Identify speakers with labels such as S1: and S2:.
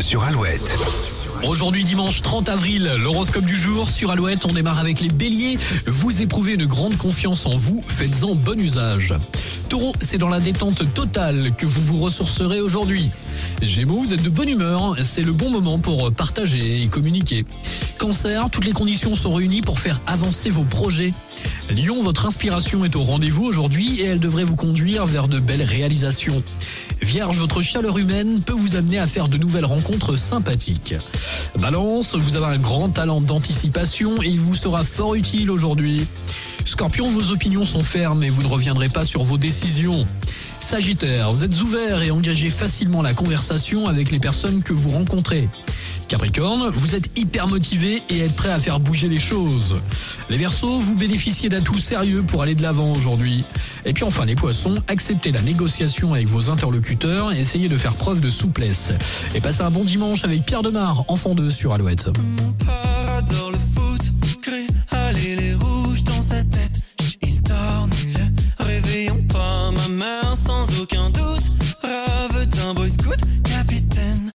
S1: Sur Alouette.
S2: Aujourd'hui dimanche 30 avril, l'horoscope du jour sur Alouette, on démarre avec les béliers. Vous éprouvez une grande confiance en vous, faites-en bon usage. Taureau, c'est dans la détente totale que vous vous ressourcerez aujourd'hui. Gémeaux, vous êtes de bonne humeur, c'est le bon moment pour partager et communiquer. Cancer, toutes les conditions sont réunies pour faire avancer vos projets. Lion, votre inspiration est au rendez-vous aujourd'hui et elle devrait vous conduire vers de belles réalisations. Vierge, votre chaleur humaine peut vous amener à faire de nouvelles rencontres sympathiques. Balance, vous avez un grand talent d'anticipation et il vous sera fort utile aujourd'hui. Scorpion, vos opinions sont fermes et vous ne reviendrez pas sur vos décisions. Sagittaire, vous êtes ouvert et engagez facilement la conversation avec les personnes que vous rencontrez. Capricorne, vous êtes hyper motivé et êtes prêt à faire bouger les choses. Les Verseaux, vous bénéficiez d'atouts sérieux pour aller de l'avant aujourd'hui. Et puis enfin les Poissons, acceptez la négociation avec vos interlocuteurs et essayez de faire preuve de souplesse. Et passez un bon dimanche avec Pierre Demar, enfant 2 sur Alouette.